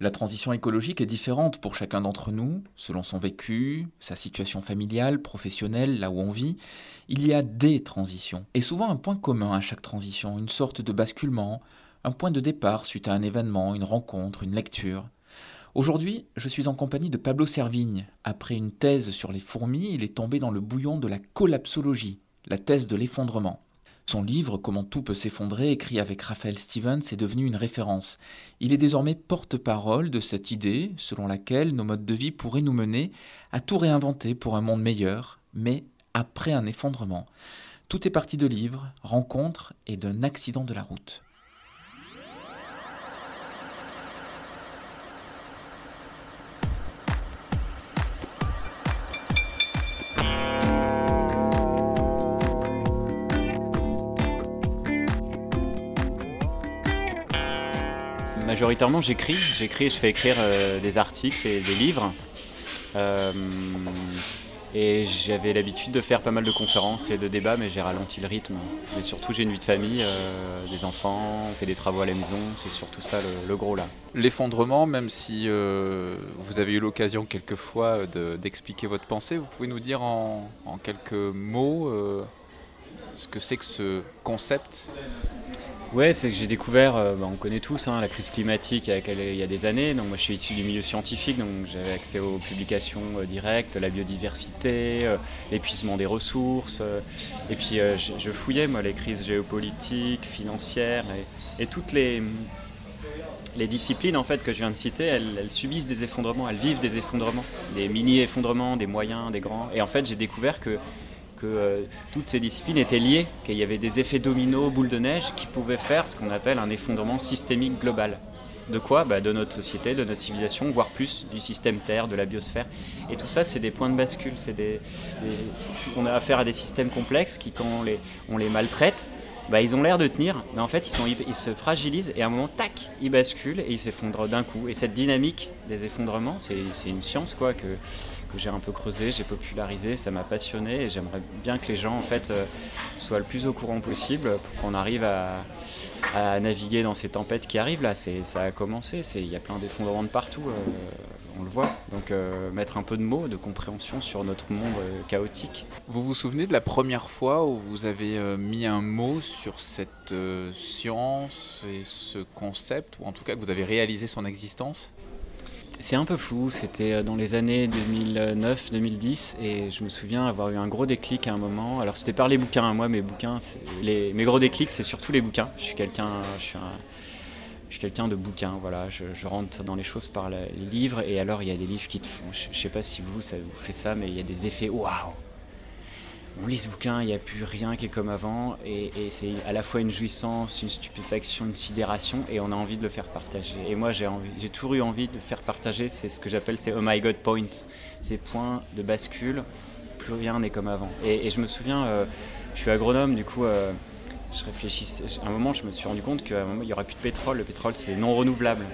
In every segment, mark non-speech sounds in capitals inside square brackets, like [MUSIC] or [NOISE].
La transition écologique est différente pour chacun d'entre nous, selon son vécu, sa situation familiale, professionnelle, là où on vit. Il y a des transitions, et souvent un point commun à chaque transition, une sorte de basculement, un point de départ suite à un événement, une rencontre, une lecture. Aujourd'hui, je suis en compagnie de Pablo Servigne. Après une thèse sur les fourmis, il est tombé dans le bouillon de la collapsologie, la thèse de l'effondrement. Son livre Comment tout peut s'effondrer, écrit avec Raphaël Stevens, est devenu une référence. Il est désormais porte-parole de cette idée selon laquelle nos modes de vie pourraient nous mener à tout réinventer pour un monde meilleur, mais après un effondrement. Tout est parti de livres, rencontres et d'un accident de la route. Majoritairement, j'écris. J'écris, je fais écrire euh, des articles et des livres. Euh, et j'avais l'habitude de faire pas mal de conférences et de débats, mais j'ai ralenti le rythme. Mais surtout, j'ai une vie de famille, euh, des enfants, on fait des travaux à la maison. C'est surtout ça le, gros là. L'effondrement, même si vous avez eu l'occasion quelquefois d'expliquer votre pensée, vous pouvez nous dire en quelques mots ce que c'est que ce concept? Ouais, c'est que j'ai découvert, euh, bah, on connaît tous hein, la crise climatique il y a des années. Donc moi je suis issu du milieu scientifique, donc j'avais accès aux publications euh, directes, la biodiversité, euh, l'épuisement des ressources. et puis je, fouillais moi les crises géopolitiques, financières et, toutes les, disciplines en fait que je viens de citer, elles, elles, subissent des effondrements, elles vivent des effondrements, des mini effondrements, des moyens, des grands. Et en fait j'ai découvert que euh, toutes ces disciplines étaient liées, qu'il y avait des effets dominos, boules de neige, qui pouvaient faire ce qu'on appelle un effondrement systémique global. De quoi bah, De notre société, de notre civilisation, voire plus du système Terre, de la biosphère. Et tout ça, c'est des points de bascule. Des, on a affaire à des systèmes complexes qui, quand on les, on les maltraite, bah, ils ont l'air de tenir, mais en fait, ils, sont, ils se fragilisent et à un moment, tac, ils basculent et ils s'effondrent d'un coup. Et cette dynamique des effondrements, c'est une science quoi que j'ai un peu creusé, j'ai popularisé, ça m'a passionné et j'aimerais bien que les gens en fait euh, soient le plus au courant possible pour qu'on arrive à, naviguer dans ces tempêtes qui arrivent là. Ça a commencé, il y a plein d'effondrements de partout, euh, on le voit. Donc euh, mettre un peu de mots, de compréhension sur notre monde chaotique. Vous vous souvenez de la première fois où vous avez mis un mot sur cette science et ce concept, ou en tout cas que vous avez réalisé son existence? C'est un peu flou, c'était euh, dans les années 2009-2010 et je me souviens avoir eu un gros déclic à un moment. Alors c'était par les bouquins, moi mes bouquins, mes gros déclics c'est surtout les bouquins. Je suis quelqu'un, je suis, je quelqu'un de bouquins, voilà. Je, rentre dans les choses par les livres et alors il y a des livres qui te font, je, ne sais pas si vous ça vous fait ça, mais il y a des effets waouh on lit ce bouquin, il n'y a plus rien qui est comme avant, et, c'est à la fois une jouissance, une stupéfaction, une sidération, et on a envie de le faire partager. Et moi, j'ai, j'ai toujours eu envie de faire partager, c'est ce que j'appelle ces Oh my God points, ces points de bascule, plus rien n'est comme avant. Et, je me souviens, euh, je suis agronome, du coup, euh, je réfléchissais, à un moment, je me suis rendu compte qu'à un moment, il n'y aurait plus de pétrole, le pétrole, c'est non renouvelable.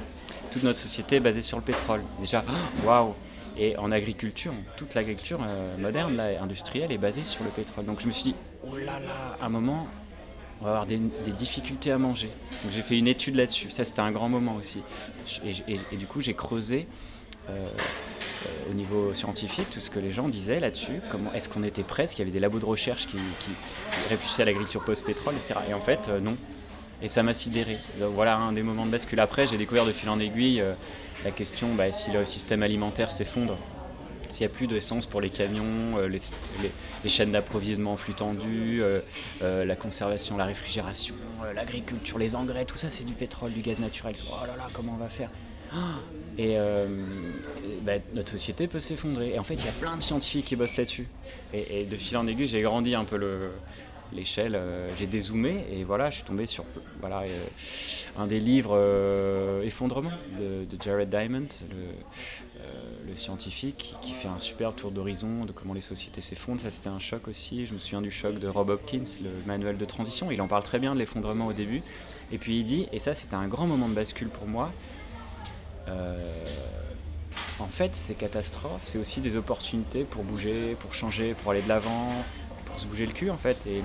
Toute notre société est basée sur le pétrole. Déjà, [GASPS] waouh et en agriculture, toute l'agriculture euh, moderne, industrielle, est basée sur le pétrole. Donc je me suis dit, oh là là, à un moment, on va avoir des, difficultés à manger. Donc j'ai fait une étude là-dessus. Ça, c'était un grand moment aussi. Et, du coup, j'ai creusé euh, euh, au niveau scientifique tout ce que les gens disaient là-dessus. Est-ce qu'on était prêt Est-ce qu'il y avait des labos de recherche qui, réfléchissaient à l'agriculture post-pétrole, etc. Et en fait, non. Et ça m'a sidéré. voilà un des moments de bascule. Après, j'ai découvert de fil en aiguille la question, bah, si le système alimentaire s'effondre, s'il n'y a plus d'essence pour les camions, euh, les, chaînes d'approvisionnement en flux tendu, euh, euh, la conservation, la réfrigération, l'agriculture, les engrais, tout ça c'est du pétrole, du gaz naturel. Oh là là, comment on va faire? Ah Et bah, notre société peut s'effondrer. Et en fait, il y a plein de scientifiques qui bossent là-dessus. Et, et, de fil en aiguille, j'ai grandi un peu le, l'échelle, euh, j'ai dézoomé et voilà, je suis tombé sur voilà, euh, un des livres euh, Effondrement de, Jared Diamond, le, scientifique, qui fait un superbe tour d'horizon de comment les sociétés s'effondrent. Ça, c'était un choc aussi. Je me souviens du choc de Rob Hopkins, le manuel de transition. Il en parle très bien de l'effondrement au début. Et puis il dit, et ça, c'était un grand moment de bascule pour moi. en fait, ces catastrophes, c'est aussi des opportunités pour bouger, pour changer, pour aller de l'avant, se bouger le cul en fait. Et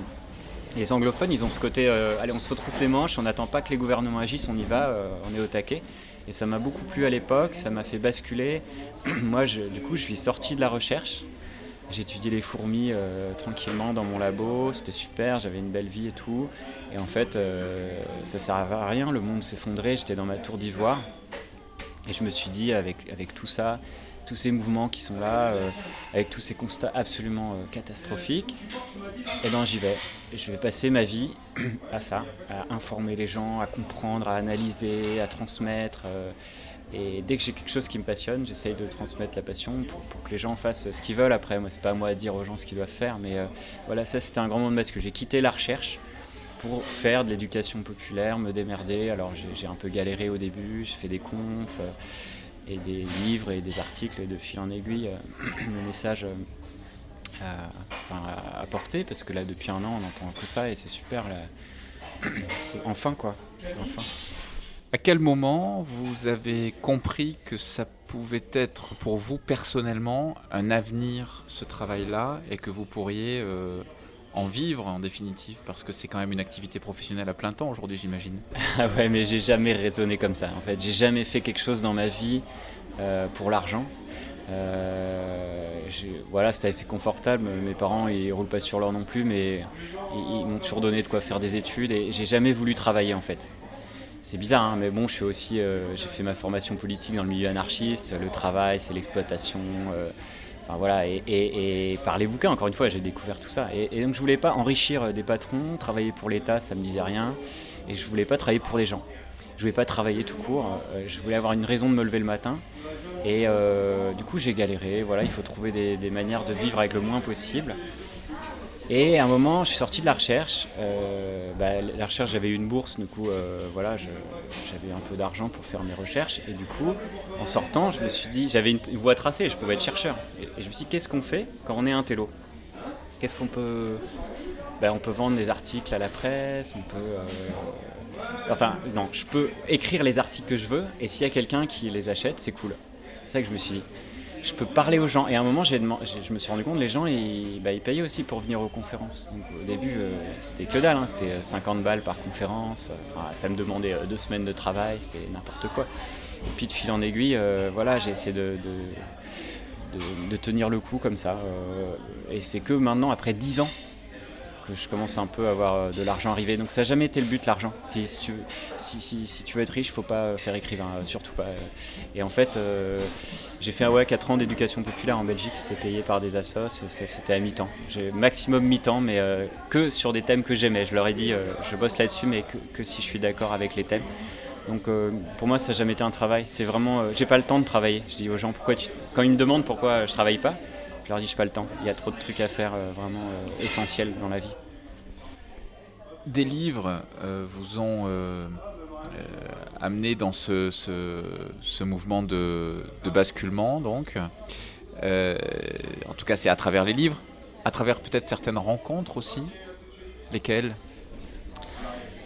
les anglophones, ils ont ce côté, euh, allez, on se retrousse les manches, on n'attend pas que les gouvernements agissent, on y va, euh, on est au taquet. Et ça m'a beaucoup plu à l'époque, ça m'a fait basculer. [CLEARS THROAT] Moi, du coup, je suis sorti de la recherche. Étudié les fourmis euh, tranquillement dans mon labo, c'était super, j'avais une belle vie et tout. Et en fait, ça servait à rien, le monde s'effondrait, j'étais dans ma tour d'ivoire. Et je me suis dit, avec, avec tout ça, tous ces mouvements qui sont là, euh, avec tous ces constats absolument euh, catastrophiques, eh ben j'y vais. je vais passer ma vie [CLEARS THROAT] à ça, à informer les gens, à comprendre, à analyser, à transmettre. Euh, et dès que j'ai quelque chose qui me passionne, j'essaye de transmettre la passion pour, que les gens fassent ce qu'ils veulent après. Moi, c'est pas à moi de dire aux gens ce qu'ils doivent faire, mais voilà, ça c'était un grand moment de que J'ai quitté la recherche pour faire de l'éducation populaire, me démerder. Alors j'ai un peu galéré au début, j'ai fait des confs et des livres et des articles de fil en aiguille euh, [CLEARS THROAT] le message euh, à, à, porter parce que là depuis un an on entend que ça et c'est super c'est enfin quoi enfin. À quel moment vous avez compris que ça pouvait être pour vous personnellement un avenir ce travail-là et que vous pourriez euh, en vivre en définitive parce que c'est quand même une activité professionnelle à plein temps aujourd'hui j'imagine. [LAUGHS] Ah ouais mais j'ai jamais raisonné comme ça en fait j'ai jamais fait quelque chose dans ma vie euh, pour l'argent. Euh, voilà c'était assez confortable mes parents ils roulent pas sur l'or non plus mais ils, m'ont toujours donné de quoi faire des études et j'ai jamais voulu travailler en fait. C'est bizarre, hein, mais bon, je suis aussi, euh, j'ai fait ma formation politique dans le milieu anarchiste. Le travail, c'est l'exploitation, voilà, et, par les bouquins, encore une fois, j'ai découvert tout ça. Et, donc je voulais pas enrichir euh, des patrons, travailler pour l'État, ça me disait rien. Et je voulais pas travailler pour les gens. Je voulais pas travailler tout court. Euh, je voulais avoir une raison de me lever le matin. Et euh, du coup, j'ai galéré. Voilà, il faut trouver des, manières de vivre avec le moins possible. Et à un moment, je suis sorti de la recherche. Euh, bah, la recherche, j'avais eu une bourse, du coup, euh, voilà, j'avais un peu d'argent pour faire mes recherches. Et du coup, en sortant, je me suis dit, j'avais une, voie tracée, je pouvais être chercheur. Et, je me suis dit, qu'est-ce qu'on fait quand on est un télo Qu'est-ce qu'on peut. Bah, on peut vendre des articles à la presse, on peut. Euh, enfin, non, je peux écrire les articles que je veux, et s'il y a quelqu'un qui les achète, c'est cool. C'est ça que je me suis dit je peux parler aux gens. Et à un moment, je me suis rendu compte, les gens, ils, bah, payaient aussi pour venir aux conférences. Au début, euh, c'était que dalle, hein. c'était 50 euh, balles par conférence. ça me demandait euh, deux semaines de travail, c'était n'importe quoi. Et puis de fil en aiguille, voilà, j'ai essayé de, de, tenir le coup comme ça. et c'est que maintenant, après 10 ans, je commence un peu à avoir euh, de l'argent arrivé. Donc ça n'a jamais été le but, l'argent. Si, tu, si, si, tu veux être riche, faut pas faire écrivain, euh, surtout pas. Et en fait, euh, j'ai fait ouais, 4 ans d'éducation populaire en Belgique, c'était payé par des assos, c'était à mi-temps. J'ai maximum mi-temps, mais que sur des thèmes que j'aimais. Je leur ai dit, je bosse là-dessus, mais que, que, si je suis d'accord avec les thèmes. Donc pour moi, ça n'a jamais été un travail. C'est vraiment, j'ai pas le temps de travailler. Je dis aux gens, pourquoi quand ils me demandent pourquoi je travaille pas, je leur dis, je pas le temps. Il y a trop de trucs à faire euh, vraiment euh, essentiels dans la vie. Des livres euh, vous ont amené dans ce, ce, mouvement de, basculement, donc. en tout cas, c'est à travers les livres, à travers peut-être certaines rencontres aussi. Lesquelles?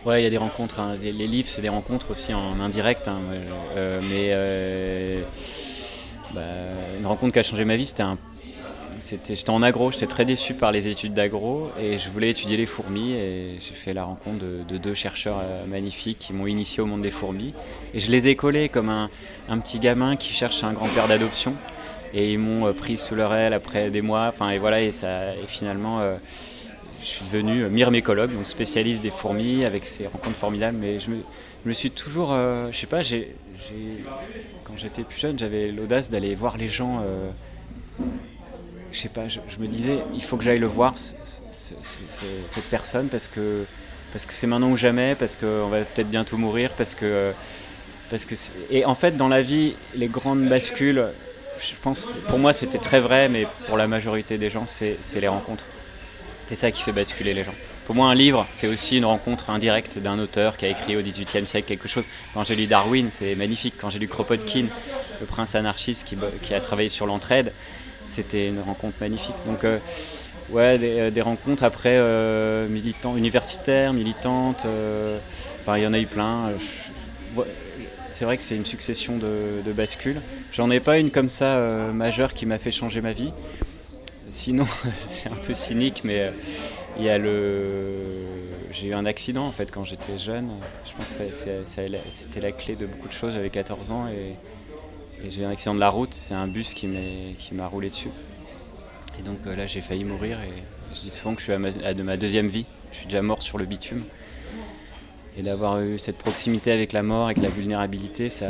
Ouais, il y a des rencontres. Hein. Les, livres, c'est des rencontres aussi en indirect. Hein. mais bah, une rencontre qui a changé ma vie, c'était un j'étais en agro, j'étais très déçu par les études d'agro et je voulais étudier les fourmis et j'ai fait la rencontre de, deux chercheurs euh, magnifiques qui m'ont initié au monde des fourmis et je les ai collés comme un, petit gamin qui cherche un grand-père d'adoption et ils m'ont euh, pris sous leur aile après des mois, enfin et voilà et ça et finalement euh, je suis devenu myrmécologue, donc spécialiste des fourmis avec ces rencontres formidables mais je me, suis toujours, je sais pas, quand j'étais plus jeune j'avais l'audace d'aller voir les gens je sais pas, je, me disais, il faut que j'aille le voir, cette personne, parce que parce que c'est maintenant ou jamais, parce qu'on va peut-être bientôt mourir, parce que parce que et en fait dans la vie, les grandes bascules, je pense, pour moi c'était très vrai, mais pour la majorité des gens, c'est les rencontres. C'est ça qui fait basculer les gens. Pour moi, un livre, c'est aussi une rencontre indirecte d'un auteur qui a écrit au XVIIIe siècle quelque chose. Quand j'ai lu Darwin, c'est magnifique. Quand j'ai lu Kropotkin, le prince anarchiste qui, qui a travaillé sur l'entraide, c'était une rencontre magnifique. Donc, euh, ouais, des, euh, rencontres après euh, militants, universitaires, militantes. enfin, il y en a eu plein. c'est vrai que c'est une succession de, bascules. J'en ai pas une comme ça majeure qui m'a fait changer ma vie. Sinon, [LAUGHS] c'est un peu cynique, mais Il y a le. J'ai eu un accident en fait quand j'étais jeune. Je pense que c'était la clé de beaucoup de choses. J'avais 14 ans j'ai eu un accident de la route. C'est un bus qui m'a roulé dessus. Et donc là j'ai failli mourir et je dis souvent que je suis à, ma, de ma deuxième vie. Je suis déjà mort sur le bitume. Et d'avoir eu cette proximité avec la mort, avec la vulnérabilité, ça,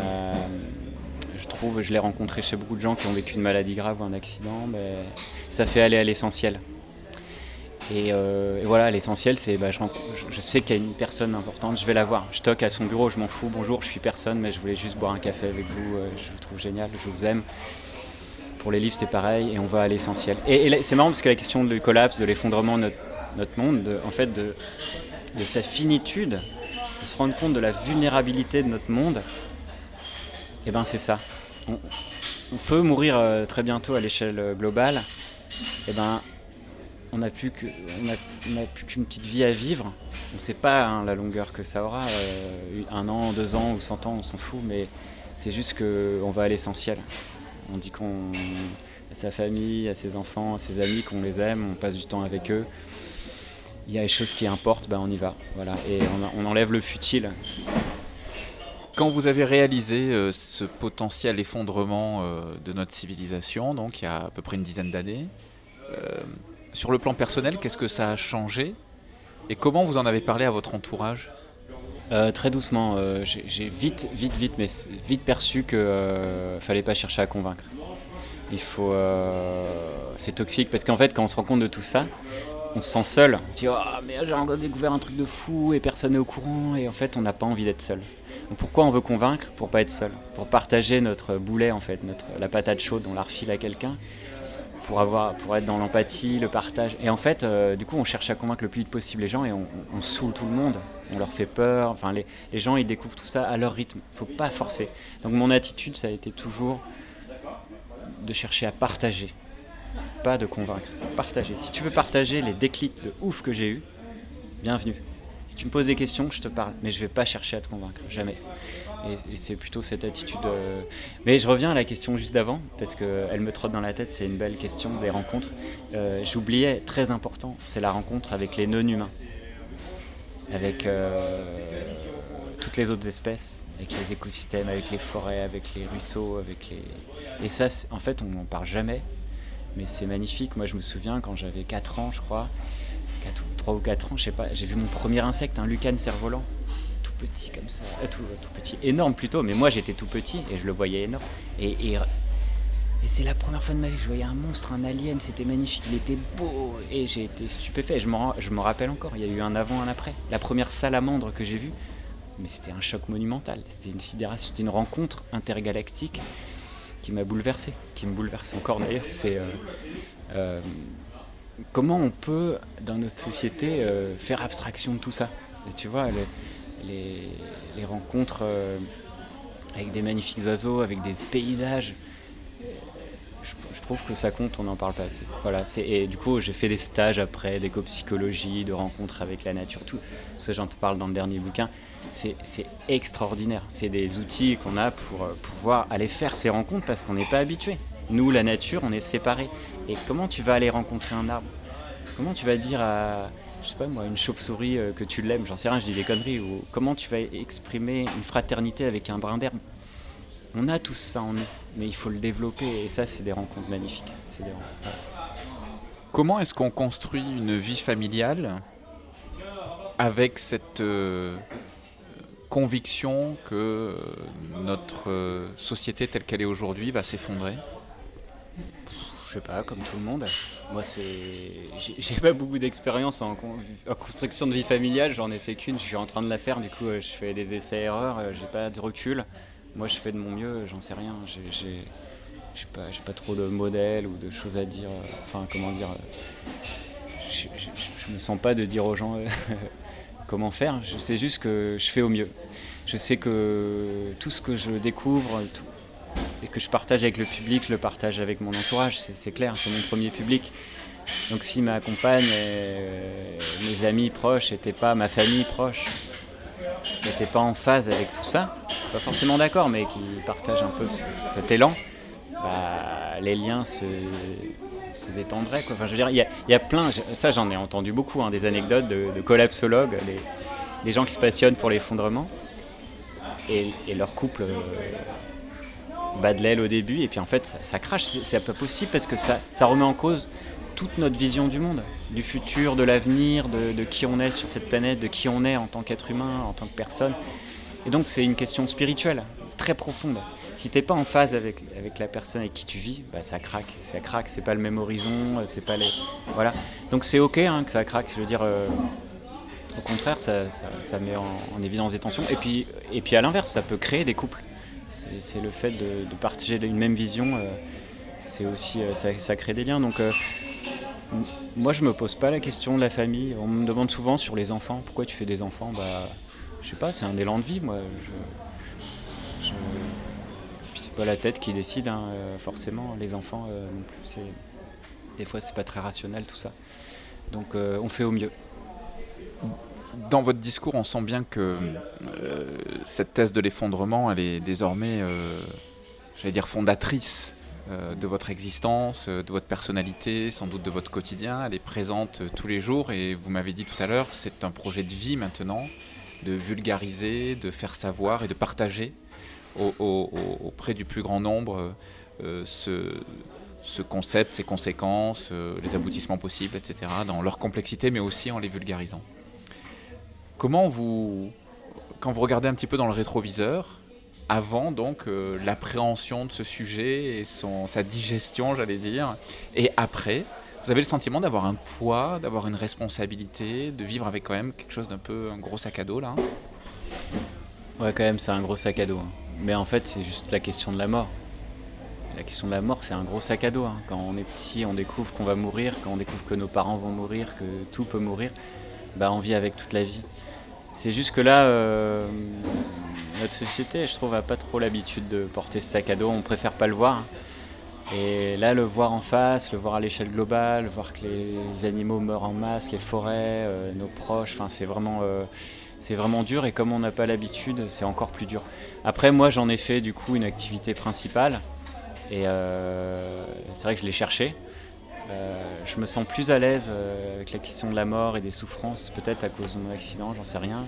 je trouve, je l'ai rencontré chez beaucoup de gens qui ont vécu une maladie grave ou un accident, mais ça fait aller à l'essentiel. Et, euh, voilà, l'essentiel, c'est bah, je, sais qu'il y a une personne importante, je vais la voir. Je toque à son bureau, je m'en fous, bonjour, je suis personne, mais je voulais juste boire un café avec vous, euh, je vous trouve génial, je vous aime. Pour les livres, c'est pareil, et on va à l'essentiel. Et, c'est marrant parce que la question du collapse, de l'effondrement de notre, monde, en fait, de, sa finitude, de se rendre compte de la vulnérabilité de notre monde, et eh ben c'est ça. On, peut mourir euh, très bientôt à l'échelle globale. Et eh ben on n'a plus qu'une petite vie à vivre. On ne sait pas hein, la longueur que ça aura, euh, un an, deux ans ou cent ans, on s'en fout, mais c'est juste qu'on va à l'essentiel. On dit qu'on à sa famille, à ses enfants, à ses amis, qu'on les aime, on passe du temps avec eux. Il y a des choses qui importent, ben on y va. Voilà. Et on, enlève le futile. Quand vous avez réalisé euh, ce potentiel effondrement euh, de notre civilisation, donc il y a à peu près une dizaine d'années, sur le plan personnel, qu'est-ce que ça a changé et comment vous en avez parlé à votre entourage? Très doucement, j'ai vite, vite, vite, mais vite perçu qu'il ne fallait pas chercher à convaincre. Il faut, c'est toxique parce qu'en fait, quand on se rend compte de tout ça, on se sent seul. On se dit, oh, mais j'ai encore découvert un truc de fou et personne n'est au courant. Et en fait, on n'a pas envie d'être seul pourquoi on veut convaincre? Pour pas être seul, pour partager notre boulet en fait, notre, la patate chaude, on la refile à quelqu'un, pour avoir, pour être dans l'empathie, le partage. Et en fait, euh, du coup, on cherche à convaincre le plus vite possible les gens et on, saoule tout le monde. On leur fait peur. Enfin, les, gens ils découvrent tout ça à leur rythme. Il faut pas forcer. Donc mon attitude, ça a été toujours de chercher à partager, pas de convaincre. Partager. Si tu veux partager les déclics de ouf que j'ai eu, bienvenue. Si tu me poses des questions, je te parle, mais je vais pas chercher à te convaincre, jamais. Et, c'est plutôt cette attitude. Euh, mais je reviens à la question juste d'avant, parce qu'elle me trotte dans la tête, c'est une belle question des rencontres. Euh, j'oubliais, très important, c'est la rencontre avec les non-humains, avec euh, toutes les autres espèces, avec les écosystèmes, avec les forêts, avec les ruisseaux, avec les... Et ça, en fait, on n'en parle jamais, mais c'est magnifique. Moi, je me souviens quand j'avais 4 ans, je crois, 3 ou 4 ans, je sais pas, j'ai vu mon premier insecte, un lucane cerf-volant, petit comme ça, euh, tout, petit, énorme plutôt, mais moi j'étais tout petit et je le voyais énorme. Et, et, c'est la première fois de ma vie que je voyais un monstre, un alien, c'était magnifique, il était beau et j'ai été stupéfait. Je me rappelle encore, il y a eu un avant, un après. La première salamandre que j'ai vue, mais c'était un choc monumental, c'était une sidération, c'était une rencontre intergalactique qui m'a bouleversé, qui me bouleverse encore d'ailleurs. C'est euh, euh, comment on peut, dans notre société, euh, faire abstraction de tout ça? Tu vois, les, rencontres euh, avec des magnifiques oiseaux, avec des paysages, je, trouve que ça compte, on n'en parle pas assez. Voilà, et du coup, j'ai fait des stages après, d'éco-psychologie, de rencontres avec la nature, tout, ça, j'en te parle dans le dernier bouquin. C'est extraordinaire. C'est des outils qu'on a pour euh, pouvoir aller faire ces rencontres parce qu'on n'est pas habitué. Nous, la nature, on est séparés. Et comment tu vas aller rencontrer un arbre? Comment tu vas dire à, je sais pas moi, une chauve-souris euh, que tu l'aimes, j'en sais rien, je dis des conneries, ou comment tu vas exprimer une fraternité avec un brin d'herbe? On a tout ça en nous, mais il faut le développer, et ça, c'est des rencontres magnifiques. Comment est-ce qu'on construit une vie familiale avec cette euh, conviction que euh, notre société telle qu'elle est aujourd'hui va s'effondrer? Je sais pas, comme tout le monde. Moi, c'est, j'ai pas beaucoup d'expérience en, construction de vie familiale. J'en ai fait qu'une. Je suis en train de la faire. Du coup, euh, je fais des essais-erreurs. Euh, j'ai pas de recul. Moi, je fais de mon mieux. J'en sais rien. J'ai, pas, pas trop de modèles ou de choses à dire. Enfin, comment dire. Je, je me sens pas de dire aux gens [LAUGHS] comment faire. Je sais juste que je fais au mieux. Je sais que tout ce que je découvre, tout, et que je partage avec le public, je le partage avec mon entourage, c'est clair, c'est mon premier public. Donc si ma compagne, mes amis proches n'étaient pas, ma famille proche, n'étaient pas en phase avec tout ça, pas forcément d'accord, mais qui partagent un peu cet élan, bah, les liens se, détendraient. Enfin, je veux dire, il y, a plein, ça j'en ai entendu beaucoup, hein, des anecdotes de, collapsologues, des, gens qui se passionnent pour l'effondrement, et, leur couple bat de l'aile au début, et puis en fait ça, crache, c'est pas possible parce que ça, ça remet en cause toute notre vision du monde, du futur, de l'avenir, de, qui on est sur cette planète, de qui on est en tant qu'être humain, en tant que personne. Et donc c'est une question spirituelle, très profonde. Si t'es pas en phase avec, avec la personne avec qui tu vis, bah ça craque, ça craque, c'est pas le même horizon, c'est pas les... Voilà. Donc c'est ok hein, que ça craque, je veux dire... Euh, au contraire, ça, ça, met en, évidence des tensions. Et puis, et puis à l'inverse, ça peut créer des couples. C'est le fait de, partager une même vision, euh, c'est aussi, euh, ça, crée des liens. Donc moi, je me pose pas la question de la famille. On me demande souvent sur les enfants. Pourquoi tu fais des enfants? Bah, je sais pas. C'est un élan de vie, moi. Je, c'est pas la tête qui décide, hein, euh, forcément. Les enfants, euh, non plus. Des fois, c'est pas très rationnel tout ça. Donc, euh, on fait au mieux. Dans votre discours, on sent bien que cette thèse de l'effondrement, elle est désormais, j'allais dire, fondatrice euh, de votre existence, euh, de votre personnalité, sans doute de votre quotidien. Elle est présente euh, tous les jours et vous m'avez dit tout à l'heure, c'est un projet de vie maintenant, de vulgariser, de faire savoir et de partager auprès du plus grand nombre ce, concept, ses conséquences, les aboutissements possibles, etc., dans leur complexité, mais aussi en les vulgarisant. Comment vous, quand vous regardez un petit peu dans le rétroviseur, avant donc euh, l'appréhension de ce sujet et son, sa digestion, j'allais dire, et après, vous avez le sentiment d'avoir un poids, d'avoir une responsabilité, de vivre avec quand même quelque chose d'un peu un gros sac à dos là Ouais, quand même, c'est un gros sac à dos. Hein. Mais en fait, c'est juste la question de la mort. La question de la mort, c'est un gros sac à dos. Hein. Quand on est petit, on découvre qu'on va mourir, quand on découvre que nos parents vont mourir, que tout peut mourir, bah on vit avec toute la vie. C'est juste que là, euh, notre société, je trouve, a pas trop l'habitude de porter ce sac à dos. On préfère pas le voir. Et là, le voir en face, le voir à l'échelle globale, voir que les animaux meurent en masse, les forêts, euh, nos proches, c'est vraiment, euh, c'est vraiment dur. Et comme on n'a pas l'habitude, c'est encore plus dur. Après, moi, j'en ai fait du coup une activité principale. Et c'est vrai que je l'ai cherché. Je me sens plus à l'aise avec la question de la mort et des souffrances, peut-être à cause de mon accident, j'en sais rien.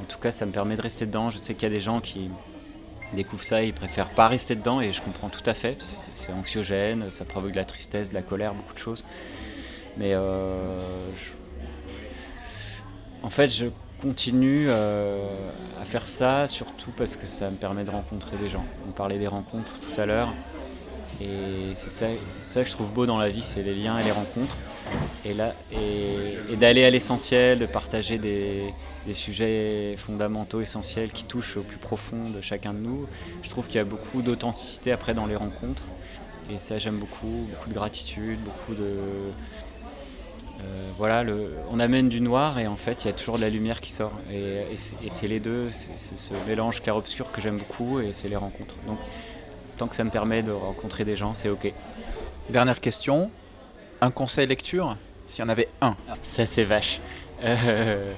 En tout cas, ça me permet de rester dedans. Je sais qu'il y a des gens qui découvrent ça et ils préfèrent pas rester dedans et je comprends tout à fait. C'est anxiogène, ça provoque de la tristesse, de la colère, beaucoup de choses. Mais euh, en fait, je continue euh, à faire ça surtout parce que ça me permet de rencontrer des gens. On parlait des rencontres tout à l'heure. Et c'est ça, que je trouve beau dans la vie, c'est les liens et les rencontres. Et, là, et d'aller à l'essentiel, de partager des, sujets fondamentaux, essentiels, qui touchent au plus profond de chacun de nous. Je trouve qu'il y a beaucoup d'authenticité après dans les rencontres. Et ça, j'aime beaucoup, beaucoup de gratitude, beaucoup de. Euh, voilà, on amène du noir et en fait, il y a toujours de la lumière qui sort. Et, c'est les deux, c'est ce mélange clair-obscur que j'aime beaucoup et c'est les rencontres. Tant que ça me permet de rencontrer des gens, c'est OK. Dernière question, un conseil lecture S'il y en avait un. Ça, c'est vache. Euh,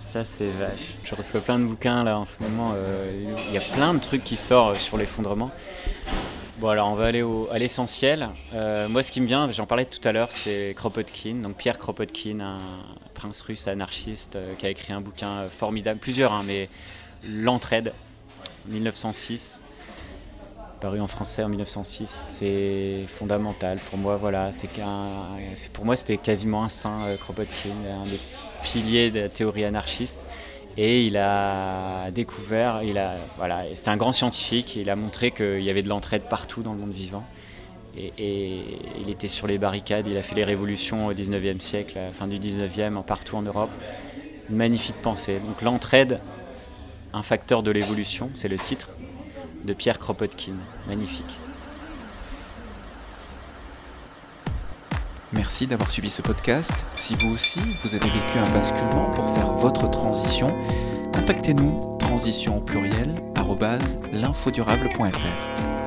ça, c'est vache. Je reçois plein de bouquins là en ce moment. Euh, il y a plein de trucs qui sortent sur l'effondrement. Bon, alors on va aller à l'essentiel. Euh, moi, ce qui me vient, j'en parlais tout à l'heure, c'est Kropotkin. Donc Pierre Kropotkin, un prince russe anarchiste euh, qui a écrit un bouquin formidable, plusieurs, hein, mais L'entraide, 1906 paru en français en 1906, c'est fondamental pour moi. Voilà, c'est pour moi c'était quasiment un saint, Kropotkin, un des pilier de la théorie anarchiste. Et il a découvert, il a, voilà, c'était un grand scientifique, il a montré qu'il y avait de l'entraide partout dans le monde vivant. Et, il était sur les barricades, il a fait les révolutions au 19e siècle, à la fin du 19e, partout en Europe. Une magnifique pensée. Donc l'entraide, un facteur de l'évolution, c'est le titre Pierre Kropotkin. Magnifique. Merci d'avoir suivi ce podcast. Si vous aussi, vous avez vécu un basculement pour faire votre transition, contactez-nous transition pluriel l'infodurable.fr.